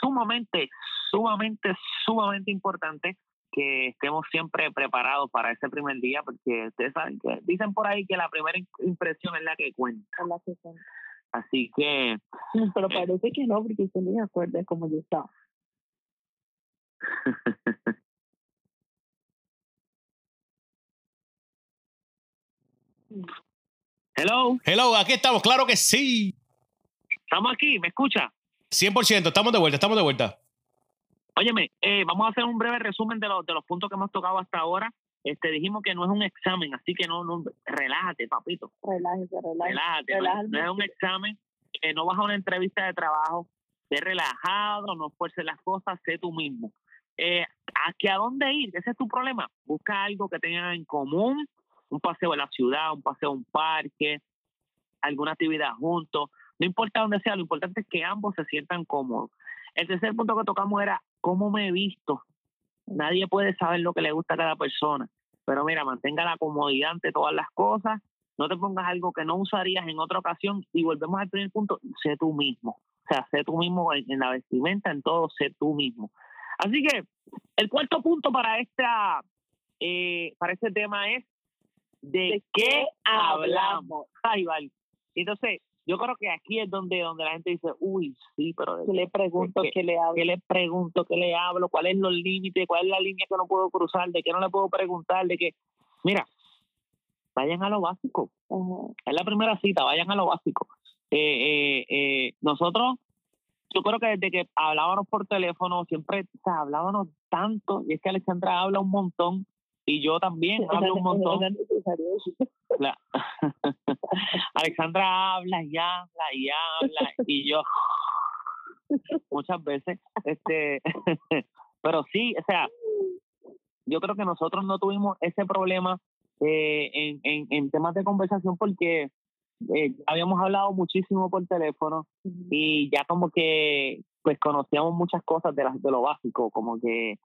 S4: sumamente, sumamente, sumamente importante que estemos siempre preparados para ese primer día, porque ustedes saben que dicen por ahí que la primera im- impresión es la que cuenta.
S3: Es la que son.
S4: Así que,
S3: Pero parece que no, porque usted ni se acuerda de cómo yo estaba.
S4: hello,
S5: Hello, aquí estamos, claro que sí.
S4: estamos aquí, ¿me escucha?
S5: 100%, estamos de vuelta, estamos de vuelta.
S4: Óyeme, eh, vamos a hacer un breve resumen de los, de los puntos que hemos tocado hasta ahora. Este, dijimos que no es un examen, así que no, no relájate, papito,
S3: Relájese, relájese.
S4: relájate. no,
S3: relaja
S4: es-
S3: el
S4: no es un examen, eh, no vas a una entrevista de trabajo, sé relajado, no fuerces las cosas, sé tú mismo. eh, ¿a, que ¿a dónde ir? Ese es tu problema. Busca algo que tengan en común, un paseo en la ciudad, un paseo a un parque, alguna actividad juntos. No importa dónde sea, lo importante es que ambos se sientan cómodos. El tercer punto que tocamos era cómo me he visto. Nadie puede saber lo que le gusta a cada persona. Pero mira, mantenga la comodidad ante todas las cosas. No te pongas algo que no usarías en otra ocasión. Y volvemos al primer punto, sé tú mismo. O sea, sé tú mismo en, en la vestimenta, en todo, sé tú mismo. Así que el cuarto punto para esta eh, para este tema es de, qué hablamos. Ay, vale. Entonces, yo creo que aquí es donde, donde la gente dice, uy, sí, pero
S3: ¿Qué le pregunto?
S4: ¿Qué-
S3: ¿Qué le hablo?
S4: ¿qué le pregunto? ¿Qué le hablo? ¿Cuál es los límites? ¿Cuál es la línea que no puedo cruzar? ¿De qué no le puedo preguntar? ¿De qué? Mira, vayan a lo básico. Es la primera cita, vayan a lo básico. Eh, eh, eh, nosotros, yo creo que desde que hablábamos por teléfono, siempre, o sea, hablábamos tanto, y es que Alexandra habla un montón, y yo también hablo un montón.
S3: No es necesario decir.
S4: La- Alexandra habla y habla y habla, y yo muchas veces, este, pero sí, o sea, yo creo que nosotros no tuvimos ese problema eh, en, en, en temas de conversación porque eh, habíamos hablado muchísimo por teléfono y ya como que pues conocíamos muchas cosas de, las de lo básico, como que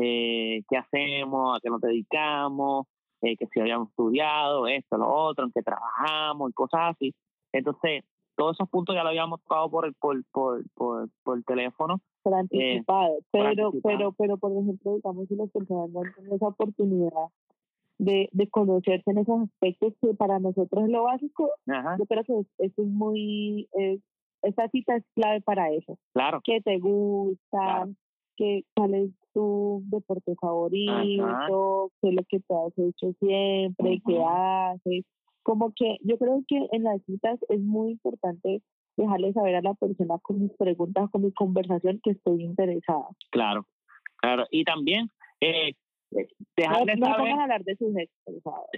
S4: eh, qué hacemos, a qué nos dedicamos, eh, que si habíamos estudiado, esto, lo otro, en qué trabajamos y cosas así. Entonces, todos esos puntos ya lo habíamos tocado por, el- por, por, por, por teléfono.
S3: por anticipado. pero,
S4: anticipado.
S3: pero, pero, por ejemplo, digamos, si las personas no tienen esa oportunidad de, de conocerse en esos aspectos que para nosotros es lo básico,
S4: Ajá,
S3: yo creo que es- eso es muy, es, esa cita es clave para eso.
S4: claro.
S3: ¿Qué te gusta?
S4: Claro.
S3: ¿Qué, ¿Cuál es tu deporte favorito? ¿Qué es lo que te has hecho siempre? ¿Qué haces? Como que yo creo que en las citas es muy importante dejarle saber a la persona con mis preguntas, con mi conversación, que estoy interesada.
S4: Claro, claro. Y también eh,
S3: No,
S4: dejarle
S3: no
S4: saber.
S3: a hablar de sus ex.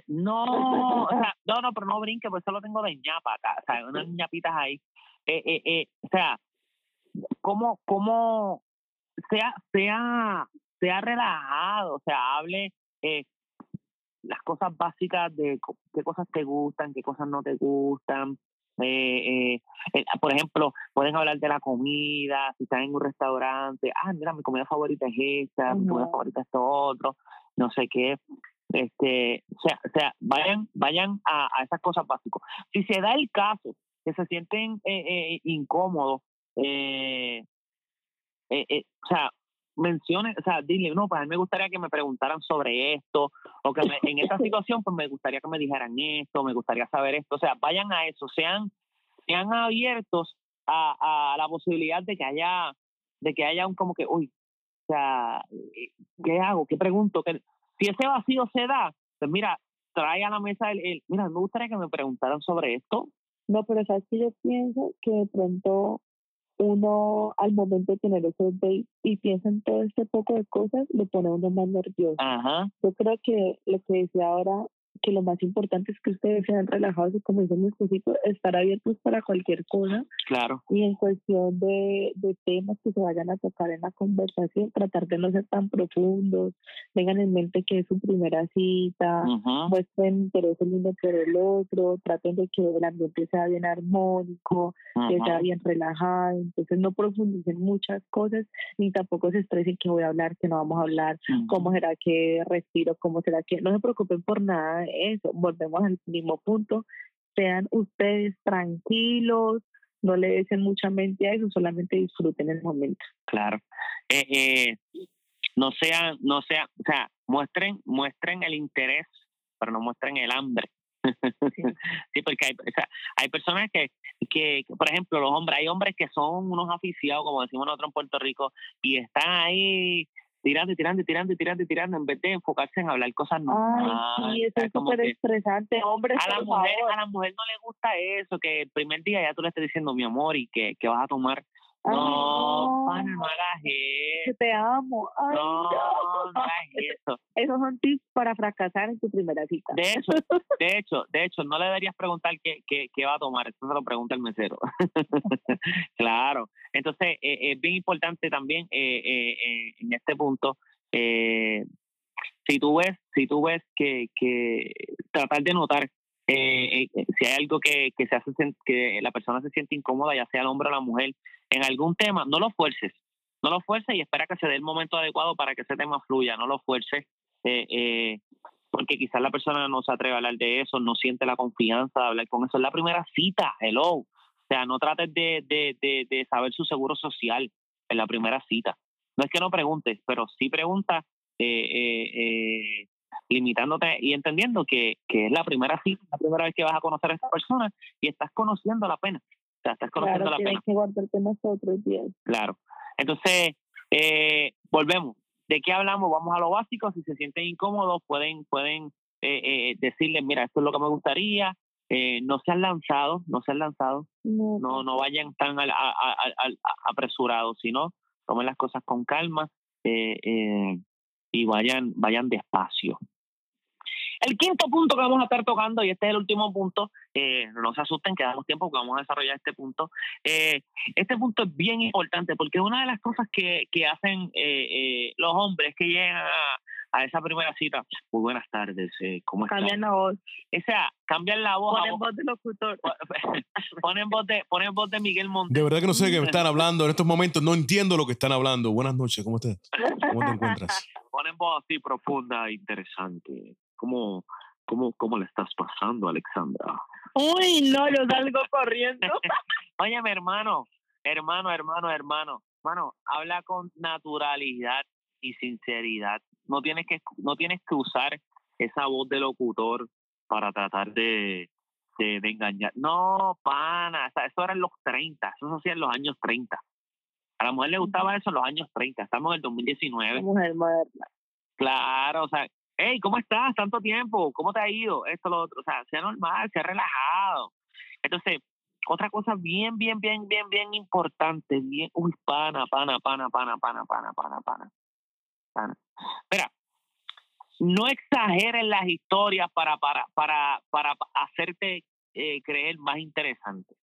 S4: No, o sea, no, no, pero no brinque, pues solo tengo de ñapa acá, o sea, unas ñapitas ahí. Eh, eh, eh, o sea, cómo, cómo sea, sea, sea relajado, o sea, hable eh, las cosas básicas de qué cosas te gustan, qué cosas no te gustan. Eh, eh, eh, por ejemplo, pueden hablar de la comida, si están en un restaurante, ah, mira, mi comida favorita es esta, mi comida favorita es esto otro, no sé qué este o sea, o sea vayan vayan a, a esas cosas básicas si se da el caso que se sienten eh, eh, incómodos eh, eh, eh, o sea mencionen o sea dile no pues a mí me gustaría que me preguntaran sobre esto o que me- en esta situación pues me gustaría que me dijeran esto me gustaría saber esto o sea vayan a eso sean sean abiertos a, a la posibilidad de que haya de que haya un como que uy o sea eh, qué hago qué pregunto ¿Qué- si ese vacío se da, pues mira, trae a la mesa el, el- mira, me gustaría que me preguntaran sobre esto.
S3: No, pero sabes que yo pienso que de pronto uno al momento de tener esos dates y piensa en todo este poco de cosas, lo pone a uno más nervioso.
S4: Ajá,
S3: Yo creo que lo que decía ahora, que lo más importante es que ustedes sean relajados y como dicen mi esposito, estar abiertos para cualquier cosa.
S4: Claro,
S3: y en cuestión de, de temas que se vayan a tocar en la conversación, tratar de no ser tan profundos, tengan en mente que es su primera cita,
S4: ujú,
S3: muestren interés el uno por el otro, traten de que el ambiente sea bien armónico, que sea bien relajado, entonces no profundicen muchas cosas ni tampoco se estresen que voy a hablar, que no vamos a hablar,
S4: ujú.
S3: cómo será que respiro, cómo será que no se preocupen por nada de eso, volvemos al mismo punto, sean ustedes tranquilos, no le desen mucha mente a eso, solamente disfruten el momento.
S4: claro. Eh, eh, no sean, no sean, o sea, muestren, muestren el interés, pero no muestren el hambre. Sí, porque hay, o sea, hay personas que, que, que, por ejemplo, los hombres, hay hombres que son unos aficionados, como decimos nosotros en Puerto Rico, y están ahí tirando y tirando y tirando y tirando y tirando en vez de enfocarse en hablar cosas
S3: Ay,
S4: normales.
S3: sí, eso es súper estresante, hombre,
S4: a la mujer
S3: favor.
S4: a la mujer no le gusta eso, que el primer día ya tú le estés diciendo mi amor y que, que vas a tomar
S3: Ay,
S4: No, pana, no hagas eso.
S3: te amo. Ay,
S4: No,
S3: no.
S4: no hagas eso.
S3: Esos son tips para fracasar en tu primera cita.
S4: De hecho, de hecho, de hecho, no le deberías preguntar qué, qué, qué va a tomar, eso se lo pregunta el mesero. claro. Entonces, eh, es bien importante también eh, eh, eh, en este punto, eh, si tú ves, si tú ves que, que tratar de notar eh, eh, si hay algo que, que se hace que la persona se siente incómoda, ya sea el hombre o la mujer, en algún tema, no lo fuerces, no lo fuerces y espera que se dé el momento adecuado para que ese tema fluya, no lo fuerces. Eh, porque quizás la persona no se atreve a hablar de eso, no siente la confianza de hablar con eso. Es la primera cita, hello. O sea, no trates de, de, de, saber su seguro social en la primera cita. No es que no preguntes, pero sí pregunta eh, eh, limitándote y entendiendo que, que es la primera cita, la primera vez que vas a conocer a esta persona y estás conociendo la pena. O sea, estás conociendo
S3: Claro,
S4: la pena.
S3: que guardarte nosotros, Dios.
S4: Claro. Entonces, eh, volvemos. ¿De qué hablamos? Vamos a lo básico. Si se sienten incómodos, pueden, pueden eh, eh, decirles, mira, esto es lo que me gustaría. Eh, no sean lanzados, no sean lanzados.
S3: No,
S4: No, no vayan tan al- a- a- a- al- a- apresurados, sino tomen las cosas con calma eh, eh, y vayan, vayan despacio. El quinto punto que vamos a estar tocando, y este es el último punto, eh, no se asusten, que damos tiempo que vamos a desarrollar este punto. Eh, este punto es bien importante porque una de las cosas que, que hacen eh, eh, los hombres que llegan a, a esa primera cita, muy buenas tardes, eh, ¿cómo están?
S3: Cambian la voz,
S4: O sea, cambian la voz,
S3: ponen
S4: voz-
S3: voz de locutor.
S4: ponen voz de, ponen voz de Miguel Montes.
S5: De verdad que no sé de qué me están hablando en estos momentos. No entiendo lo que están hablando. Buenas noches, ¿cómo estás? ¿Cómo te encuentras?
S4: ponen voz así profunda e interesante. ¿Cómo, cómo, ¿Cómo le estás pasando, Alexandra?
S3: Uy, no, yo salgo corriendo.
S4: Oye, mi hermano, hermano, hermano, hermano, hermano, habla con naturalidad y sinceridad. No tienes que, no tienes que usar esa voz de locutor para tratar de, de, de engañar. No, pana, o sea, eso era en los 30, eso se hacía en los años 30. A la mujer le gustaba eso en los años 30, estamos en el 2019.
S3: Mujer moderna.
S4: Claro, o sea, hey, ¿cómo estás? Tanto tiempo, ¿cómo te ha ido? Esto, lo otro, o sea, sea normal, sea relajado. Entonces, otra cosa bien, bien, bien, bien, bien importante, bien, uy, pana, pana, pana, pana, pana, pana, pana, pana, pana. Mira, no exageres las historias para, para, para, para hacerte eh, creer más interesante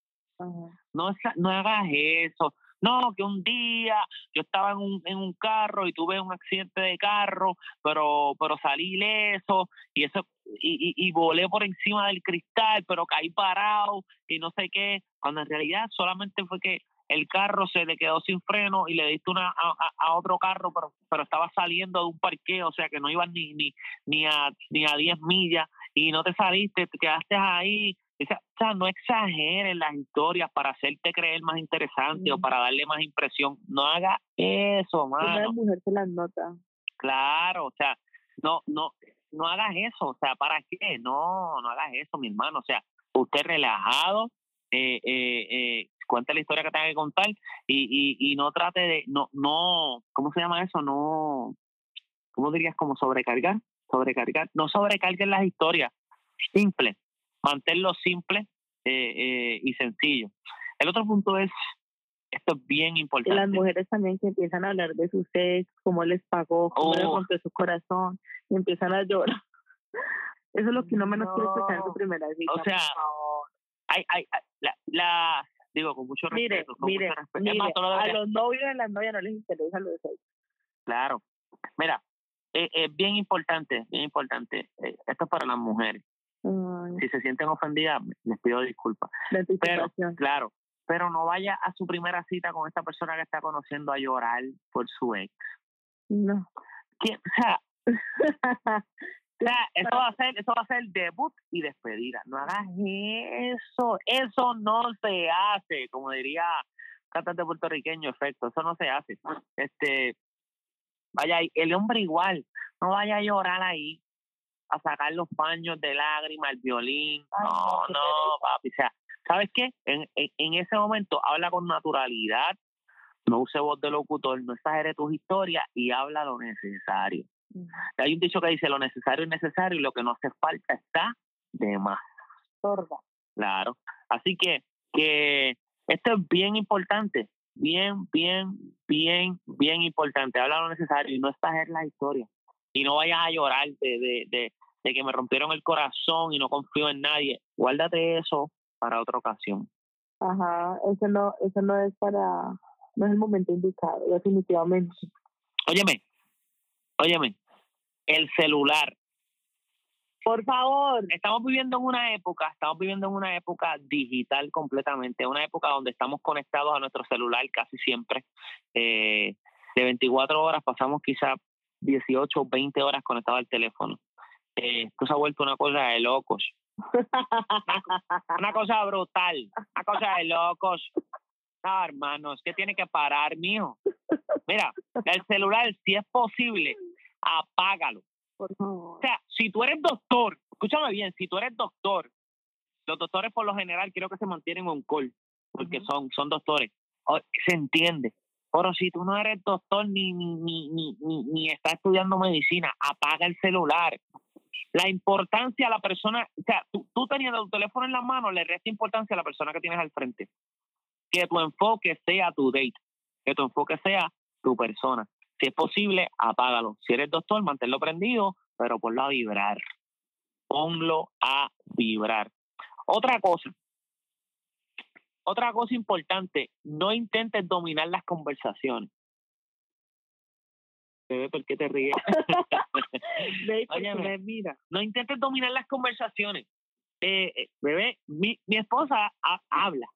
S4: no, esa- no hagas eso. No, que un día yo estaba en un, en un carro y tuve un accidente de carro, pero pero salí ileso y eso y, y, y volé por encima del cristal, pero caí parado y no sé qué. Cuando en realidad solamente fue que el carro se le quedó sin freno y le diste una a, a- otro carro, pero pero estaba saliendo de un parqueo, o sea que no ibas ni ni ni a ni a 10 millas y no te saliste, te quedaste ahí o sea, o sea, no exageres las historias para hacerte creer más interesante o para darle más impresión. No haga eso, mano.
S3: mujer se las nota.
S4: Claro, o sea, no, no, no hagas eso. O sea, ¿para qué? No, no hagas eso, mi hermano. O sea, usted relajado, eh, eh, eh, cuente la historia que tenga que contar y, y, y no trate de, no, no, ¿cómo se llama eso? No, ¿cómo dirías? Como sobrecargar, sobrecargar. No sobrecarguen las historias. Simple, manténlo simple eh, eh, y sencillo. El otro punto es, esto es bien importante.
S3: las mujeres también que empiezan a hablar de su sexo, cómo les pagó, cómo les
S4: Oh.
S3: rompió su corazón, y empiezan a llorar. Eso es lo que uno menos quiere escuchar en su
S4: No.
S3: primera cita.
S4: O
S3: por
S4: sea,
S3: favor.
S4: Hay, hay, la, la, digo, con mucho
S3: mire,
S4: respeto. con
S3: mire,
S4: mucho respeto. Es
S3: mire, a
S4: deberías-
S3: los novios y a las novias no les interesa lo de sexo.
S4: Claro. Mira, es, es bien importante, bien importante. eh, esto es para las mujeres. Si se sienten ofendidas, les pido disculpas. Pero, claro, pero no vaya a su primera cita con esta persona que está conociendo a llorar por su ex.
S3: No.
S4: Que, o sea, o sea, eso va a ser, eso va a ser debut y despedida. No hagas eso, eso no se hace, como diría cantante puertorriqueño, efecto, eso no se hace. Este, vaya, el hombre igual, no vaya a llorar ahí, a sacar los paños de lágrimas, el violín,
S3: Ay,
S4: no,
S3: no,
S4: papi, o sea, ¿sabes qué? En, en, en ese momento habla con naturalidad, no use voz de locutor, no exagere tus historias y habla lo necesario. Hay un dicho que dice lo necesario es necesario y lo que no hace falta está de más.
S3: Sorda.
S4: Claro. Así que, que esto es bien importante, bien, bien, bien, bien importante. Habla lo necesario y no exageres la historia. Y no vayas a llorar de, de, de, de que me rompieron el corazón y no confío en nadie. Guárdate eso para otra ocasión.
S3: Ajá, eso no, eso no es para, no es el momento indicado, definitivamente.
S4: Óyeme, óyeme, el celular.
S3: Por favor.
S4: Estamos viviendo en una época, estamos viviendo en una época digital completamente, una época donde estamos conectados a nuestro celular casi siempre. Eh, de 24 horas pasamos quizá 18 o 20 horas conectados al teléfono. Eh, esto se ha vuelto una cosa de locos. Una cosa brutal, una cosa de locos. No, hermanos, que tiene que parar, mijo. Mira, el celular, si es posible, apágalo.
S3: Por
S4: O sea, si tú eres doctor, escúchame bien, si tú eres doctor, los doctores por lo general creo que se mantienen on call, porque son, son doctores. O- se entiende. Pero si tú no eres doctor ni, ni, ni, ni, ni, ni estás estudiando medicina, apaga el celular. La importancia a la persona, o sea, tú, teniendo tu teléfono en la mano, le resta importancia a la persona que tienes al frente. Que tu enfoque sea tu date, que tu enfoque sea tu persona. Si es posible, apágalo. Si eres doctor, manténlo prendido, pero ponlo a vibrar. Ponlo a vibrar. Otra cosa, otra cosa importante, no intentes dominar las conversaciones. Bebé, ¿por qué te ríes? Óyeme.
S3: me mira.
S4: no intentes dominar las conversaciones. Eh, eh, bebé, mi, mi esposa ha- habla.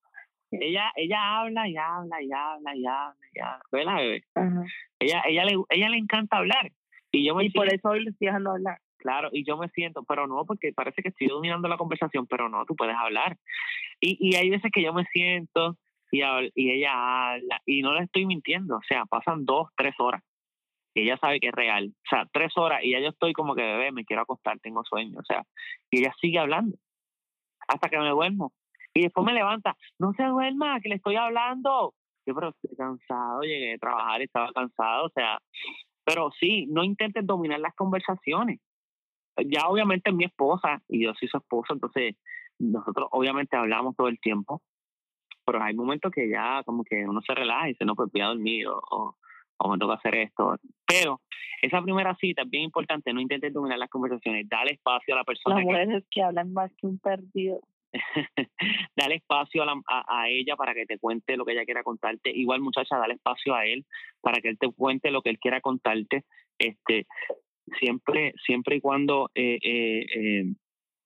S4: Ella, ella habla y habla y habla y habla y habla. ¿Verdad, bebé?
S3: Ajá.
S4: Ella, ella, le, ella le encanta hablar. Y yo me
S3: Y por eso hoy le estoy dejando hablar.
S4: Claro, y yo me siento, pero no, porque parece que estoy dominando la conversación, pero no, tú puedes hablar. Y, y hay veces que yo me siento y, y ella habla, y no le estoy mintiendo, o sea, pasan dos, tres horas. Y ella sabe que es real. O sea, tres horas y ya yo estoy como que bebé, me quiero acostar, tengo sueño. O sea, y ella sigue hablando hasta que me duermo. Y después me levanta, no se duerma, que le estoy hablando. Yo, pero estoy cansado, llegué de trabajar estaba cansado. O sea, pero sí, no intentes dominar las conversaciones ya obviamente es mi esposa y yo soy su esposo, entonces nosotros obviamente hablamos todo el tiempo, pero hay momentos que ya como que uno se relaja y dice, no, pues voy a dormir o, o me toca hacer esto. Pero esa primera cita es bien importante, no intentes dominar las conversaciones, dale espacio a la persona,
S3: Las mujeres que hablan más que un perdido.
S4: dale espacio a, la- a, a ella para que te cuente lo que ella quiera contarte. Igual muchacha, dale espacio a él para que él te cuente lo que él quiera contarte. Este, siempre, siempre y cuando eh, eh, eh,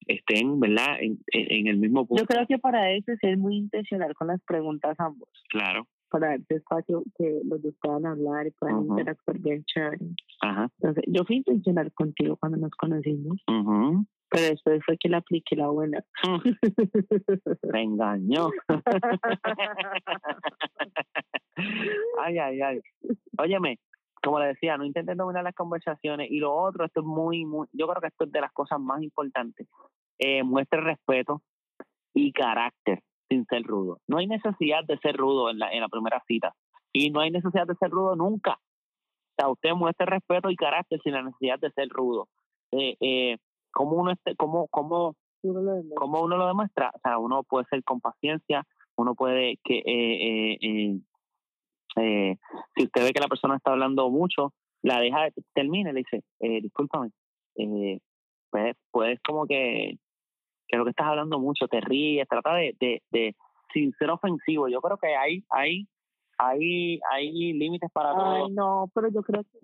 S4: estén, ¿verdad? En en el mismo punto.
S3: Yo creo que para eso es ser muy intencional con las preguntas ambos.
S4: Claro.
S3: Para darte espacio que los dos puedan hablar y puedan interactuar bien chévere.
S4: Ajá.
S3: Entonces, yo fui intencional contigo cuando nos conocimos, pero después fue que le apliqué la buena.
S4: Me engañó. ay, ay, ay. Óyeme, como le decía, no intenten dominar las conversaciones. Y lo otro, esto es muy, muy, yo creo que esto es de las cosas más importantes. Eh, muestre respeto y carácter sin ser rudo. No hay necesidad de ser rudo en la, en la primera cita. Y no hay necesidad de ser rudo nunca. O sea, usted muestre respeto y carácter sin la necesidad de ser rudo. Eh, eh, ¿Cómo uno esté, cómo, cómo,
S3: lo demuestras.
S4: ¿Cómo uno lo demuestra? O sea, uno puede ser con paciencia, uno puede que, eh, eh, eh, eh, si usted ve que la persona está hablando mucho, la deja, termina y le dice, eh, discúlpame, eh, puedes, puedes como que, que lo que estás hablando mucho, te ríes, trata de, de, de sin ser ofensivo. Yo creo que hay, hay, hay, hay límites para todo.
S3: Ay, no, pero yo creo que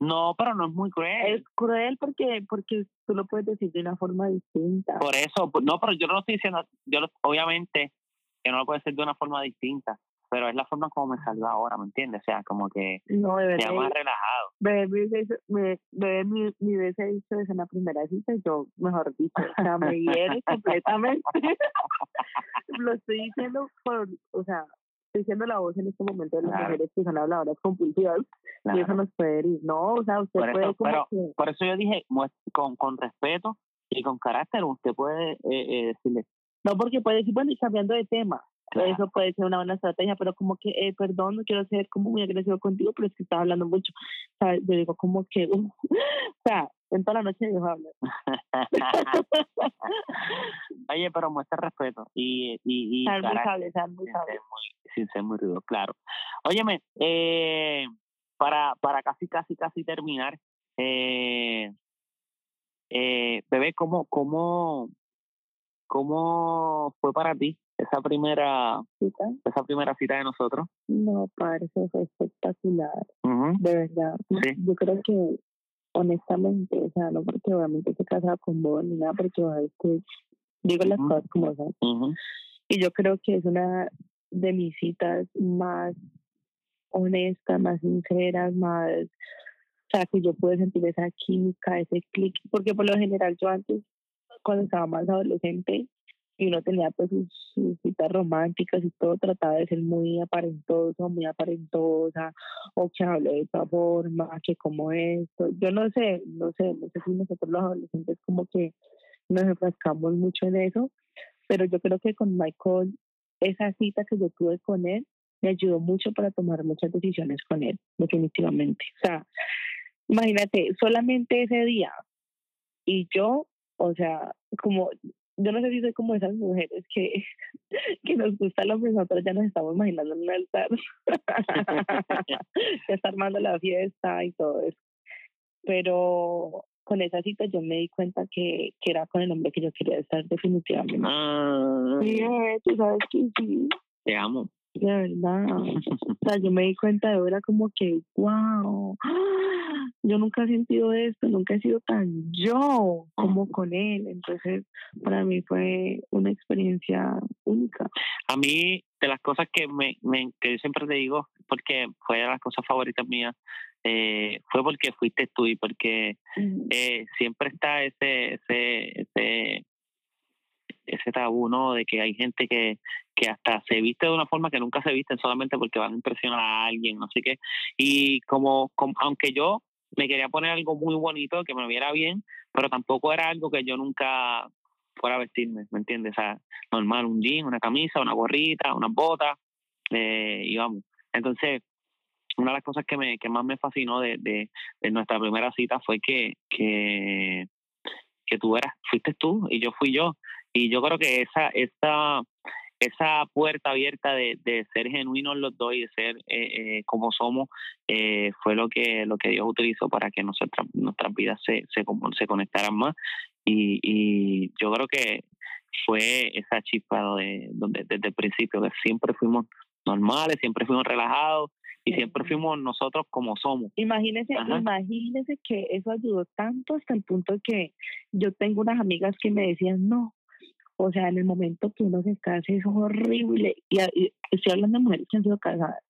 S4: No, pero no es muy cruel.
S3: es cruel porque porque tú lo puedes decir de una forma distinta.
S4: Por eso, no, pero yo no lo estoy diciendo, yo lo- obviamente que no lo puede ser de una forma distinta, pero es la forma como me salió ahora, ¿me entiendes? O sea, como que
S3: No, bebé,
S4: ya más relajado.
S3: bebé, me hizo- me, bebé, hizo eso en la primera cita, y yo, mejor dicho, o sea, me hiere completamente. lo estoy diciendo por, o sea, estoy diciendo la voz en este momento de las
S4: Claro.
S3: mujeres que son habladoras compulsivas, y eso
S4: Claro.
S3: nos puede herir. No, o sea, usted
S4: Por eso,
S3: puede como
S4: pero-
S3: que...
S4: Por eso yo dije, con, con respeto y con carácter, usted puede eh, eh, decirle,
S3: No, porque puede decir, bueno, y cambiando de tema.
S4: Claro.
S3: Eso puede ser una buena estrategia, pero como que, eh, perdón, no quiero ser como muy agresivo contigo, pero es que estás hablando mucho. ¿Sabes? Yo digo, como que, o sea, en toda la noche dejo hablar.
S4: Oye, pero muestra respeto y, y, y
S3: muy muy
S4: Ser muy, sin ser muy rudo, claro. Óyeme, eh, para, para casi, casi, casi terminar, eh, eh, bebé, ¿cómo, cómo, ¿cómo fue para ti esa primera
S3: ¿Cita?
S4: esa primera cita de nosotros?
S3: No, padre, eso fue espectacular. De verdad.
S4: Sí.
S3: Yo creo que, honestamente, o sea, no porque obviamente se casaba con vos ni nada, porque obviamente digo las cosas como son. Y yo creo que es una de mis citas más honestas, más sinceras, más, o sea, que yo pude sentir esa química, ese clic, porque por lo general yo antes, cuando estaba más adolescente, y uno tenía pues sus, citas románticas y todo, trataba de ser muy aparentoso, muy aparentosa, o que hable de esta forma, que como esto, yo no sé, no sé, no sé si nosotros los adolescentes como que nos enfrascamos mucho en eso, pero yo creo que con Michael, esa cita que yo tuve con él, me ayudó mucho para tomar muchas decisiones con él, definitivamente. O sea, imagínate, solamente ese día y yo, o sea, como, yo no sé si soy como esas mujeres que, que nos gusta lo mismo, pero ya nos estamos imaginando en un altar, ya está armando la fiesta y todo eso. Pero con esa cita yo me di cuenta que, que era con el hombre que yo quería estar definitivamente.
S4: Ah,
S3: Sí, tú sabes que sí,
S4: te amo.
S3: De verdad. O sea, yo me di cuenta de ahora como que, wow, yo nunca he sentido esto, nunca he sido tan yo como con él. Entonces, para mí fue una experiencia única.
S4: A mí, de las cosas que me, me que yo siempre te digo, porque fue de las cosas favoritas mías, eh, fue porque fuiste tú y porque eh, siempre está ese, ese, ese, ese tabú, ¿no? De que hay gente que, que hasta se viste de una forma que nunca se visten solamente porque van a impresionar a alguien, no sé qué. Y como, como aunque yo me quería poner algo muy bonito, que me viera bien, pero tampoco era algo que yo nunca fuera a vestirme, ¿me entiendes? O sea, normal, un jean, una camisa, una gorrita, unas botas, eh, y vamos. Entonces, una de las cosas que me que más me fascinó de, de, de nuestra primera cita fue que, que, que tú eras, fuiste tú y yo fui yo. Y yo creo que esa, esa, esa puerta abierta de, de ser genuinos los dos y de ser eh, eh, como somos eh, fue lo que lo que Dios utilizó para que nuestras nuestras vidas se, se, se conectaran más y, y yo creo que fue esa chispa de, donde desde el principio que siempre fuimos normales siempre fuimos relajados y
S3: Sí.
S4: siempre fuimos nosotros como somos
S3: Imagínese,
S4: Ajá.
S3: imagínese que eso ayudó tanto hasta el punto que yo tengo unas amigas que me decían, no, o sea, en el momento que uno se casa es horrible. Y, a- y estoy hablando de mujeres que han sido casadas,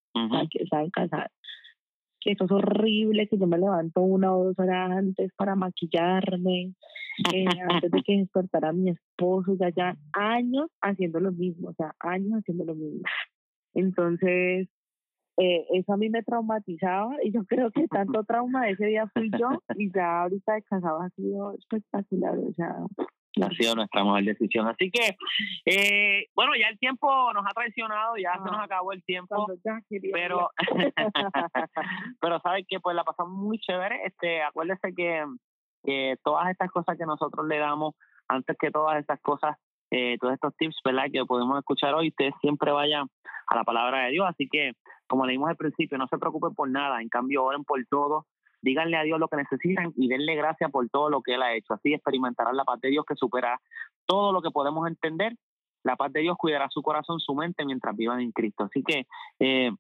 S3: que están casadas. Que eso es horrible, que yo me levanto una o dos horas antes para maquillarme, eh, antes de que despertara mi esposo, ya ya años haciendo lo mismo, o sea, años haciendo lo mismo. Entonces, eh, eso a mí me traumatizaba y yo creo que tanto trauma de ese día fui yo y ya ahorita de casado ha sido espectacular, o sea,
S4: ha sido nuestra mejor decisión. Así que, eh, bueno, ya el tiempo nos ha traicionado, ya se nos
S3: Ah,
S4: acabó el tiempo, pero, pero sabes que pues la pasamos muy chévere. Este, acuérdese que, que todas estas cosas que nosotros le damos, antes que todas estas cosas, eh, todos estos tips, ¿verdad? Que podemos escuchar hoy, ustedes siempre vayan a la palabra de Dios. Así que, como le dimos al principio, no se preocupen por nada, en cambio, oren por todo. Díganle a Dios lo que necesitan y denle gracias por todo lo que Él ha hecho. Así experimentarán la paz de Dios que supera todo lo que podemos entender. La paz de Dios cuidará su corazón, su mente mientras vivan en Cristo. Así que eh,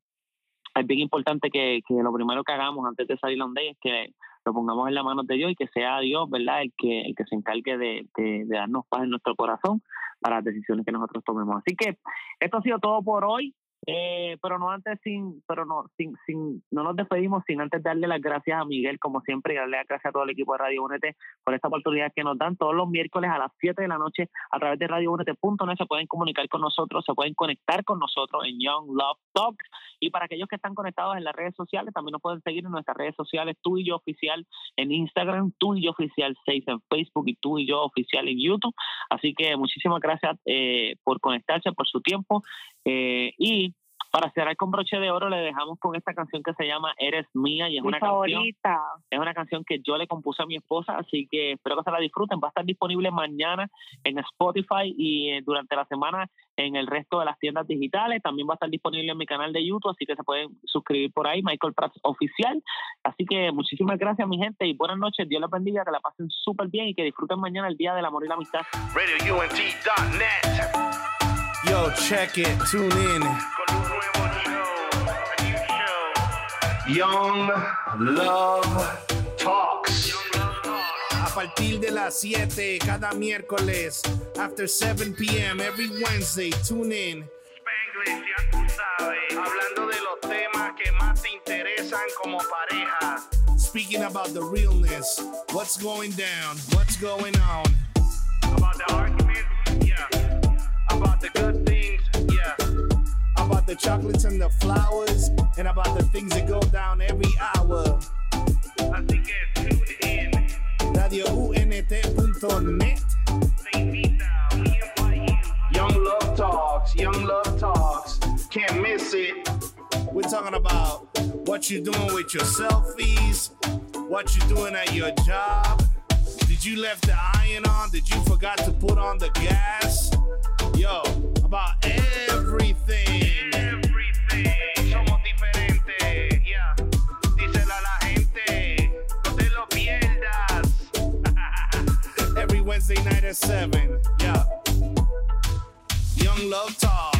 S4: es bien importante que, lo primero que hagamos antes de salir a un es que lo pongamos en las manos de Dios y que sea Dios, ¿verdad? El que, el que se encargue de, de, de darnos paz en nuestro corazón para las decisiones que nosotros tomemos. Así que esto ha sido todo por hoy. Eh, pero no antes sin, pero no, sin, sin, no nos despedimos sin antes darle las gracias a Miguel, como siempre, y darle las gracias a todo el equipo de Radio Únete por esta oportunidad que nos dan todos los miércoles a las 7 de la noche a través de radioúnete.net se pueden comunicar con nosotros, se pueden conectar con nosotros en Young Love Talk y para aquellos que están conectados en las redes sociales, también nos pueden seguir en nuestras redes sociales, tú y yo oficial en Instagram, tú y yo oficial 6 en Facebook y tú y yo oficial en YouTube. Así que muchísimas gracias eh, por conectarse, por su tiempo eh, y para cerrar con broche de oro le dejamos con esta canción que se llama Eres Mía y es
S3: Mi
S4: una canción
S3: favorita.
S4: es una canción que yo le compuse a mi esposa, así que espero que se la disfruten. Va a estar disponible mañana en Spotify y eh, durante la semana en el resto de las tiendas digitales. También va a estar disponible en mi canal de YouTube, así que se pueden suscribir por ahí, Michael Prats Oficial. Así que muchísimas gracias, mi gente, y buenas noches. Dios les bendiga, que la pasen súper bien y que disfruten mañana el Día del Amor y la Amistad.
S1: RadioUNT.net.
S2: Yo, check it, tune in. Young Love Talks.
S1: Young Love Talk.
S2: A partir de las 7 cada miércoles, after 7 p.m. every Wednesday, tune in.
S1: Spanglish, ya tú sabes. Hablando de los temas que más te interesan como pareja.
S2: Speaking about the realness, what's going down, what's going on.
S1: About the arguments, yeah. About the good things, yeah.
S2: About the chocolates and the flowers, and about the things that go down every hour.
S1: Así que tune in.
S2: RadioUNT.net.
S1: Te invita, we.
S2: Young Love Talks, Young Love Talks. Can't miss it. We're talking about what you're doing with your selfies, what you're doing at your job. Did you left the iron on? Did you forgot to put on the gas? Yo, everything.
S1: Somos diferentes, yeah. Díselo a la gente, no te lo pierdas.
S2: Every Wednesday night at 7, yeah. Young Love Talk.